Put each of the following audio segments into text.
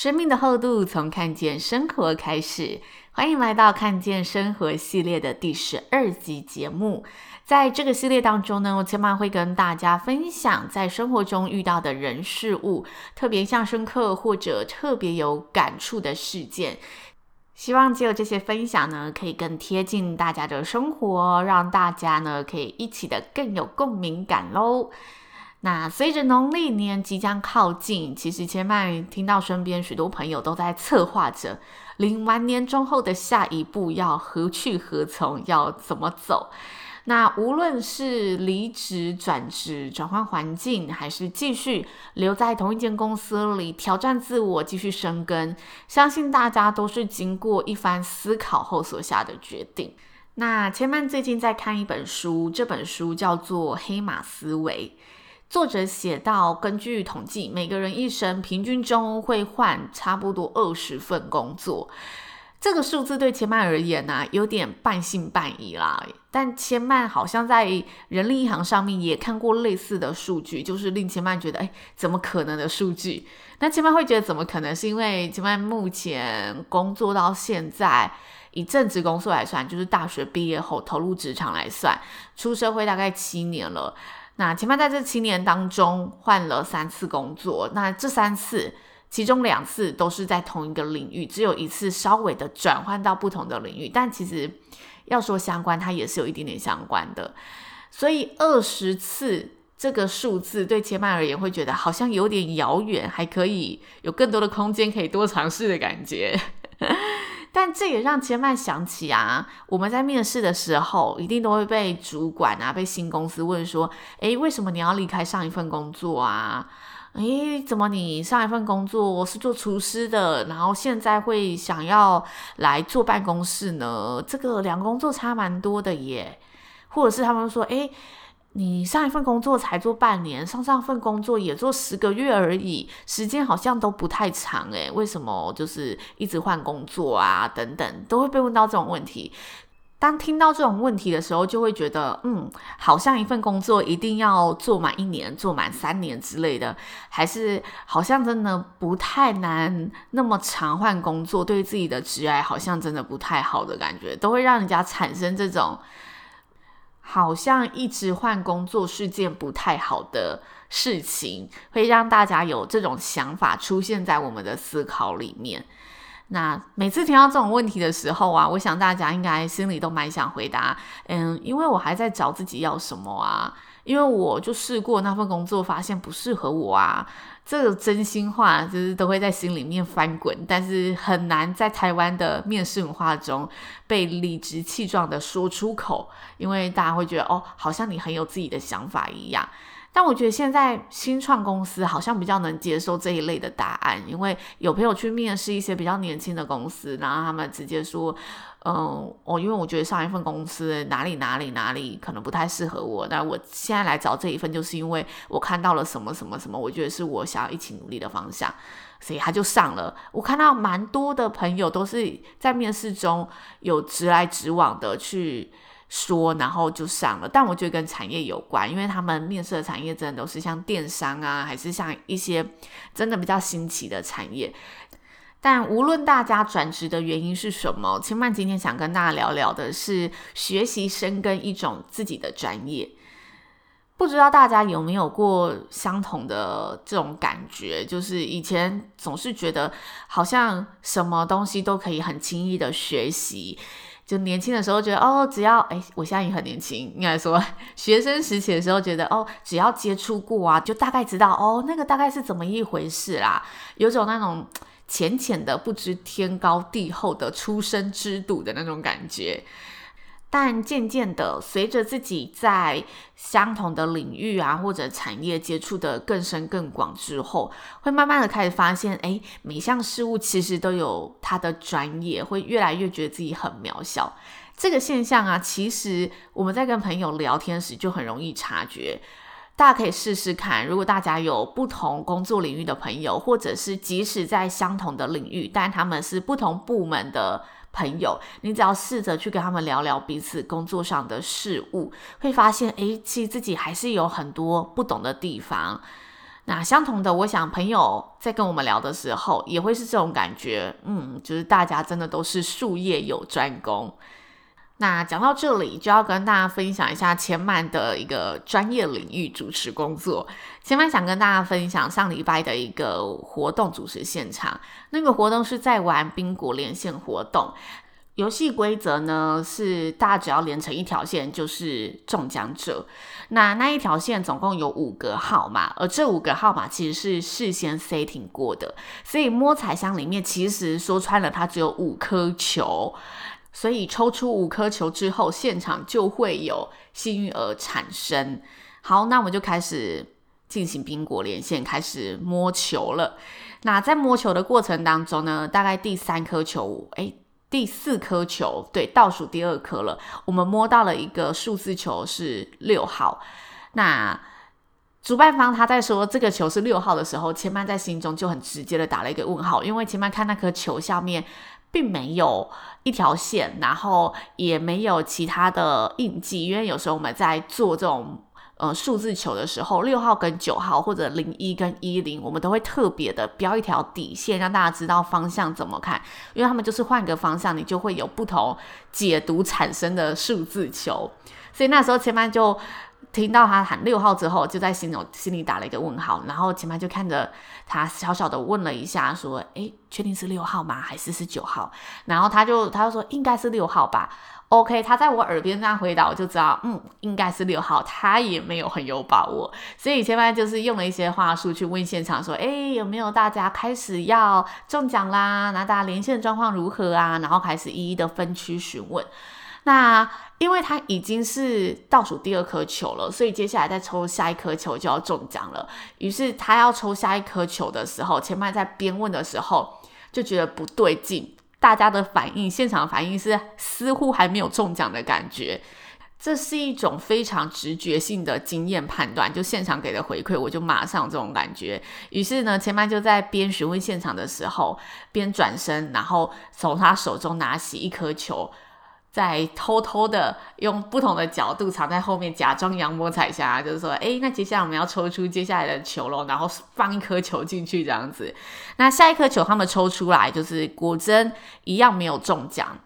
生命的厚度从看见生活开始，欢迎来到看见生活系列的第十二集节目。在这个系列当中呢，我千嫚会跟大家分享在生活中遇到的人事物，特别印象深刻或者特别有感触的事件。希望只有这些分享呢，可以更贴近大家的生活，让大家呢可以一起的更有共鸣感喽。那随着农历年即将靠近，其实千嫚听到身边许多朋友都在策划着领完年终后的下一步要何去何从，要怎么走。那无论是离职、转职、转换环境，还是继续留在同一间公司里挑战自我、继续深耕，相信大家都是经过一番思考后所下的决定。那千嫚最近在看一本书，这本书叫做《黑马思维》。作者写到，根据统计，每个人一生平均中会换差不多二十份工作。这个数字对千曼而言呢、有点半信半疑啦。但千曼好像在人力银行上面也看过类似的数据，就是令千曼觉得，哎，怎么可能的数据？那千曼会觉得怎么可能？是因为千曼目前工作到现在，以正职工作来算，就是大学毕业后投入职场来算，出社会大概七年了。那千嫚在这七年当中换了三次工作，那这三次其中两次都是在同一个领域，只有一次稍微的转换到不同的领域，但其实要说相关，它也是有一点点相关的。所以二十次这个数字对千嫚而言会觉得好像有点遥远，还可以有更多的空间可以多尝试的感觉。但这也让千曼想起啊，我们在面试的时候，一定都会被主管啊，被新公司问说，诶，为什么你要离开上一份工作啊？诶，怎么你上一份工作我是做厨师的，然后现在会想要来坐办公室呢？这个两个工作差蛮多的耶。或者是他们说，诶。你上一份工作才做半年，上上份工作也做十个月而已，时间好像都不太长诶，为什么就是一直换工作啊？等等，都会被问到这种问题。当听到这种问题的时候，就会觉得，嗯，好像一份工作一定要做满一年，做满三年之类的，还是好像真的不太难，那么常换工作，对自己的职业好像真的不太好的感觉，都会让人家产生这种。好像一直换工作是件不太好的事情，会让大家有这种想法出现在我们的思考里面。那每次听到这种问题的时候啊，我想大家应该心里都蛮想回答，嗯，因为我还在找自己要什么啊，因为我就试过那份工作，发现不适合我啊。这个真心话就是都会在心里面翻滚，但是很难在台湾的面试文化中被理直气壮的说出口，因为大家会觉得哦，好像你很有自己的想法一样。但我觉得现在新创公司好像比较能接受这一类的答案，因为有朋友去面试一些比较年轻的公司，然后他们直接说，嗯，我因为我觉得上一份公司哪里哪里哪里可能不太适合我，那我现在来找这一份，就是因为我看到了什么什么什么，我觉得是我想要一起努力的方向，所以他就上了。我看到蛮多的朋友都是在面试中有直来直往的去。说，然后就上了，但我觉得跟产业有关，因为他们面试的产业真的都是像电商啊，还是像一些真的比较新奇的产业。但无论大家转职的原因是什么，千曼今天想跟大家聊聊的是学习深耕一种自己的专业。不知道大家有没有过相同的这种感觉，就是以前总是觉得好像什么东西都可以很轻易的学习。就年轻的时候觉得哦，只要哎，我现在也很年轻，应该说 学生时期的时候觉得哦，只要接触过啊，就大概知道哦，那个大概是怎么一回事啦，有种那种 浅浅的不知天高地厚的初生之犊的那种感觉。但渐渐的，随着自己在相同的领域啊或者产业接触的更深更广之后，会慢慢的开始发现，哎，每项事物其实都有它的专业，会越来越觉得自己很渺小。这个现象啊，其实我们在跟朋友聊天时就很容易察觉。大家可以试试看，如果大家有不同工作领域的朋友，或者是即使在相同的领域，但他们是不同部门的。朋友，你只要试着去跟他们聊聊彼此工作上的事物，会发现，诶，其实自己还是有很多不懂的地方。那相同的，我想朋友在跟我们聊的时候，也会是这种感觉，嗯，就是大家真的都是术业有专攻。那讲到这里，就要跟大家分享一下千曼的一个专业领域主持工作。千曼想跟大家分享上礼拜的一个活动主持现场。那个活动是在玩宾果连线活动，游戏规则呢是大家只要连成一条线就是中奖者。那那一条线总共有五个号码，而这五个号码其实是事先 setting 过的，所以摸彩箱里面其实说穿了，它只有五颗球。所以抽出五颗球之后，现场就会有幸运儿产生。好，那我们就开始进行宾果连线，开始摸球了。那在摸球的过程当中呢，大概第三颗球，诶，第四颗球，对，倒数第二颗了。我们摸到了一个数字球是六号。那主办方他在说这个球是六号的时候，千曼在心中就很直接的打了一个问号，因为千曼看那颗球下面。并没有一条线，然后也没有其他的印记，因为有时候我们在做这种呃数字球的时候，六号跟九号或者零一跟一零，我们都会特别的标一条底线，让大家知道方向怎么看，因为他们就是换个方向，你就会有不同解读产生的数字球，所以那时候千曼就。听到他喊六号之后，就在心中心里打了一个问号，然后千曼就看着他小小的问了一下，说：“诶，确定是六号吗？还是是九号？”然后他就他就说：“应该是六号吧。”OK，他在我耳边这样回答，我就知道，嗯，应该是六号。他也没有很有把握，所以前面就是用了一些话术去问现场说：“诶，有没有大家开始要中奖啦？那大家连线状况如何啊？”然后开始一一的分区询问。那因为他已经是倒数第二颗球了，所以接下来再抽下一颗球就要中奖了。于是他要抽下一颗球的时候，千曼在边问的时候就觉得不对劲，大家的反应，现场反应是似乎还没有中奖的感觉。这是一种非常直觉性的经验判断，就现场给的回馈，我就马上这种感觉。于是呢，前曼就在边询问现场的时候，边转身，然后从他手中拿起一颗球。在偷偷的用不同的角度藏在后面，假装阳光彩霞，就是说，诶，那接下来我们要抽出接下来的球喽，然后放一颗球进去这样子。那下一颗球他们抽出来，就是果真一样没有中奖。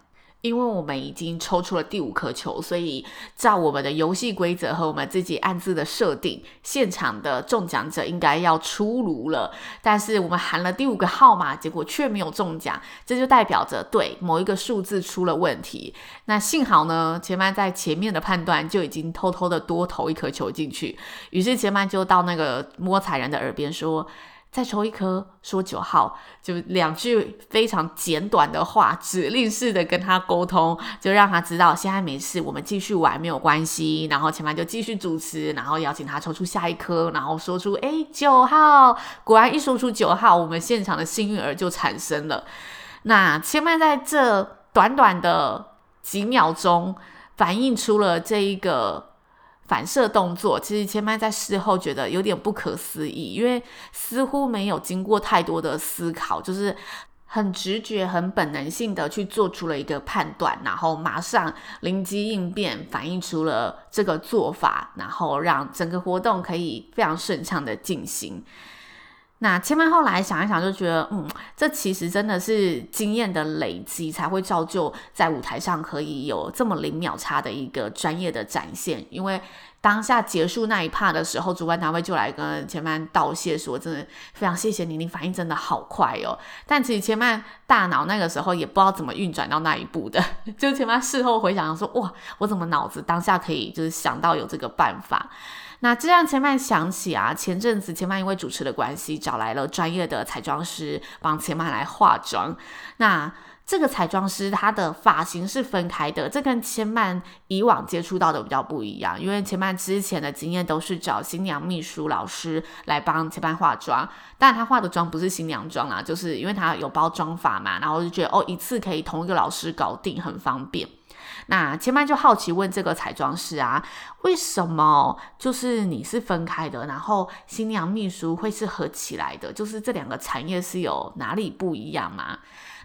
因为我们已经抽出了第五颗球，所以照我们的游戏规则和我们自己暗自的设定，现场的中奖者应该要出炉了。但是我们喊了第五个号码，结果却没有中奖，这就代表着对某一个数字出了问题。那幸好呢，千曼在前面的判断就已经偷偷的多投一颗球进去，于是千曼就到那个摸彩人的耳边说。再抽一颗，说九号，就两句非常简短的话，指令式的跟他沟通，就让他知道现在没事，我们继续玩没有关系。然后前面就继续主持，然后邀请他抽出下一颗，然后说出哎九号，果然一说出九号，我们现场的幸运儿就产生了。那千曼在这短短的几秒钟，反映出了这一个。反射动作，其实千麦在事后觉得有点不可思议，因为似乎没有经过太多的思考，就是很直觉、很本能性的去做出了一个判断，然后马上灵机应变，反映出了这个做法，然后让整个活动可以非常顺畅的进行。那千曼后来想一想，就觉得，嗯，这其实真的是经验的累积，才会造就在舞台上可以有这么零秒差的一个专业的展现。因为当下结束那一趴的时候，主办单位就来跟千曼道谢，说真的非常谢谢你，你反应真的好快哦。但其实千曼大脑那个时候也不知道怎么运转到那一步的，就千曼事后回想说，哇，我怎么脑子当下可以就是想到有这个办法。那这让千曼想起啊，前阵子千曼因为主持的关系，找来了专业的彩妆师帮千曼来化妆。那这个彩妆师他的发型是分开的，这跟千曼以往接触到的比较不一样。因为千曼之前的经验都是找新娘秘书老师来帮千曼化妆，但他化的妆不是新娘妆啦，就是因为他有包妆发嘛，然后就觉得哦，一次可以同一个老师搞定，很方便。那千曼就好奇问这个彩妆师啊，为什么就是你是分开的，然后新娘秘书会是合起来的？就是这两个产业是有哪里不一样吗？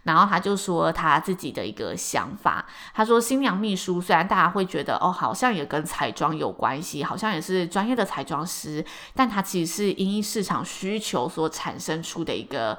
然后他就说他自己的一个想法，他说新娘秘书虽然大家会觉得哦，好像也跟彩妆有关系，好像也是专业的彩妆师，但他其实是因市场需求所产生出的一个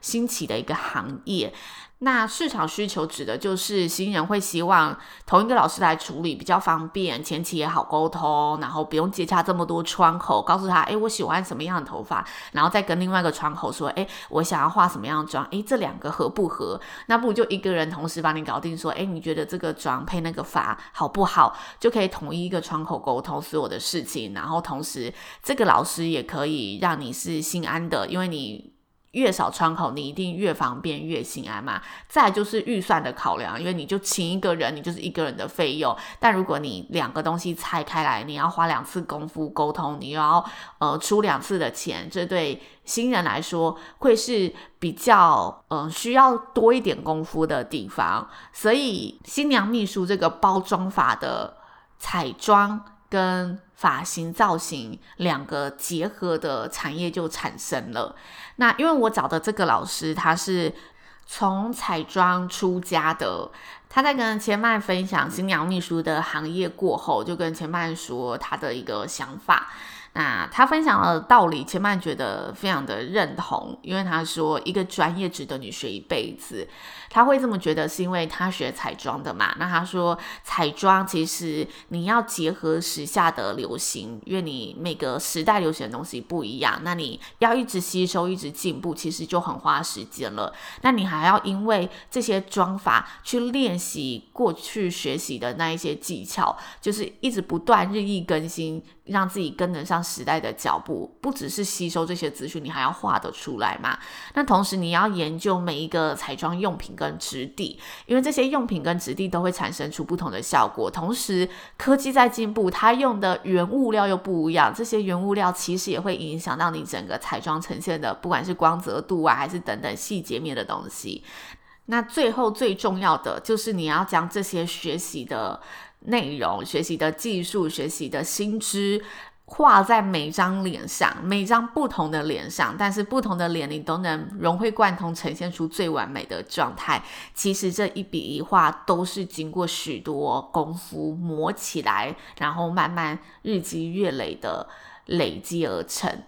新奇的一个行业。那市场需求指的就是新人会希望同一个老师来处理比较方便，前期也好沟通，然后不用接洽这么多窗口，告诉他，诶，我喜欢什么样的头发，然后再跟另外一个窗口说，诶，我想要画什么样的妆，诶，这两个合不合？那不如就一个人同时帮你搞定，说，诶，你觉得这个妆配那个发好不好？就可以统一一个窗口沟通所有的事情，然后同时这个老师也可以让你是心安的，因为你。越少窗口，你一定越方便越心安嘛。再就是预算的考量，因为你就请一个人，你就是一个人的费用。但如果你两个东西拆开来，你要花两次功夫沟通，你又要呃出两次的钱，这对新人来说会是比较嗯、需要多一点功夫的地方。所以新娘秘书这个包装法的彩妆。跟发型造型两个结合的产业就产生了。那因为我找的这个老师，他是从彩妆出家的。他在跟千曼分享新娘秘书的行业过后，就跟千曼说他的一个想法。那他分享的道理，千曼觉得非常的认同，因为他说一个专业值得你学一辈子。他会这么觉得，是因为他学彩妆的嘛。那他说彩妆其实你要结合时下的流行，因为你每个时代流行的东西不一样，那你要一直吸收、一直进步，其实就很花时间了。那你还要因为这些妆法去练习过去学习的那一些技巧，就是一直不断日益更新。让自己跟得上时代的脚步，不只是吸收这些资讯，你还要画得出来嘛？那同时你要研究每一个彩妆用品跟质地，因为这些用品跟质地都会产生出不同的效果。同时科技在进步，它用的原物料又不一样，这些原物料其实也会影响到你整个彩妆呈现的，不管是光泽度啊，还是等等细节面的东西。那最后最重要的就是你要将这些学习的。内容学习的技术，学习的新知，画在每张脸上，每张不同的脸上，但是不同的脸你都能融会贯通，呈现出最完美的状态。其实这一笔一画都是经过许多功夫磨起来，然后慢慢日积月累的累积而成。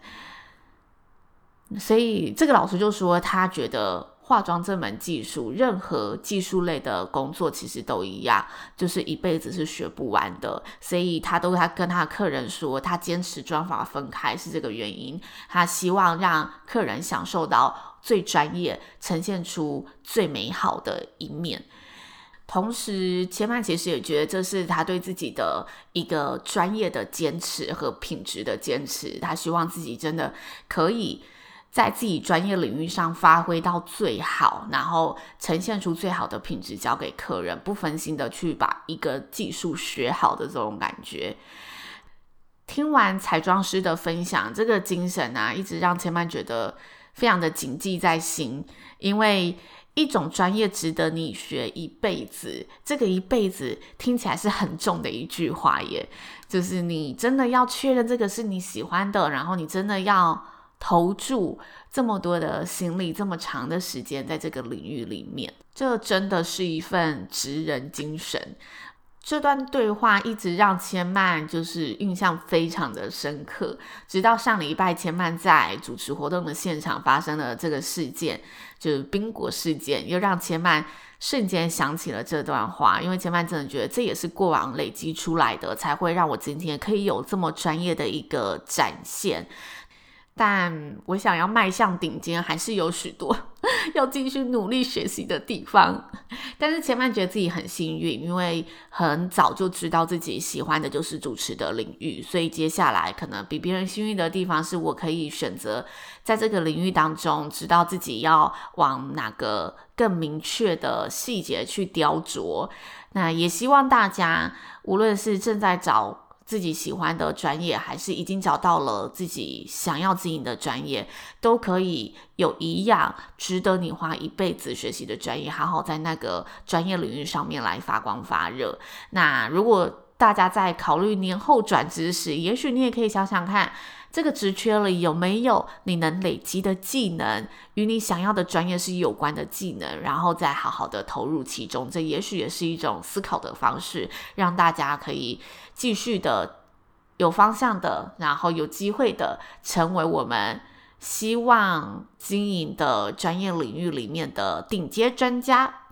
所以这个老师就说，他觉得。化妆这门技术，任何技术类的工作其实都一样，就是一辈子是学不完的。所以他都他跟他客人说，他坚持妆法分开是这个原因。他希望让客人享受到最专业，呈现出最美好的一面。同时，千曼其实也觉得这是他对自己的一个专业的坚持和品质的坚持。他希望自己真的可以。在自己专业领域上发挥到最好，然后呈现出最好的品质，交给客人，不分心的去把一个技术学好的这种感觉。听完彩妆师的分享，这个精神啊，一直让千曼觉得非常的谨记在心。因为一种专业值得你学一辈子，这个一辈子听起来是很重的一句话耶，就是你真的要确认这个是你喜欢的，然后你真的要。投注这么多的心力，这么长的时间在这个领域里面，这真的是一份职人精神。这段对话一直让千曼就是印象非常的深刻，直到上礼拜千曼在主持活动的现场发生了这个事件，就是宾果事件，又让千曼瞬间想起了这段话，因为千曼真的觉得这也是过往累积出来的，才会让我今天可以有这么专业的一个展现。但我想要迈向顶尖，还是有许多 要继续努力学习的地方。但是前面觉得自己很幸运，因为很早就知道自己喜欢的就是主持的领域，所以接下来可能比别人幸运的地方是我可以选择在这个领域当中，知道自己要往哪个更明确的细节去雕琢。那也希望大家，无论是正在找。自己喜欢的专业，还是已经找到了自己想要经营的专业，都可以有一样值得你花一辈子学习的专业，好好在那个专业领域上面来发光发热。那如果大家在考虑年后转职时，也许你也可以想想看。这个职缺里有没有你能累积的技能，与你想要的专业是有关的技能，然后再好好的投入其中，这也许也是一种思考的方式，让大家可以继续的有方向的，然后有机会的成为我们希望经营的专业领域里面的顶尖专家。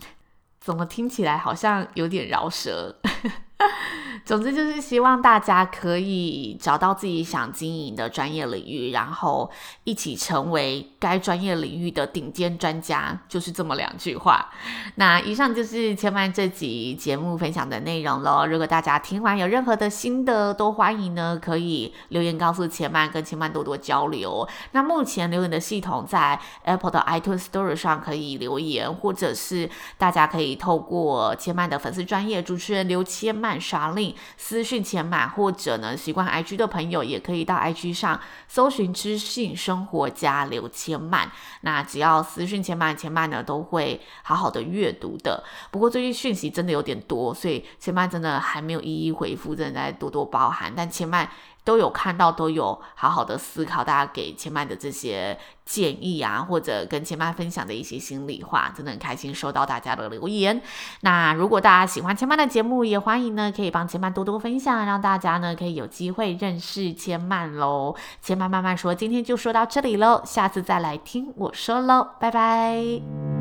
怎么听起来好像有点饶舌？总之就是希望大家可以找到自己想经营的专业领域，然后一起成为该专业领域的顶尖专家，就是这么两句话。那以上就是千曼这集节目分享的内容喽。如果大家听完有任何的心得，都欢迎呢可以留言告诉千曼，跟千曼多多交流。那目前留言的系统在 Apple 的 iTunes Store 上可以留言，或者是大家可以透过千曼的粉丝专业主持人刘千曼。刷令私讯千曼，或者呢习惯 IG 的朋友，也可以到 IG 上搜寻知性生活家刘千曼。那只要私讯千曼，千曼呢都会好好的阅读的。不过最近讯息真的有点多，所以千曼真的还没有一一回复，正在多多包涵。但千曼。都有看到，都有好好的思考，大家给千曼的这些建议啊，或者跟千曼分享的一些心里话，真的很开心收到大家的留言。那如果大家喜欢千曼的节目，也欢迎呢可以帮千曼多多分享，让大家呢可以有机会认识千曼喽。千曼慢慢说，今天就说到这里喽，下次再来听我说喽，拜拜。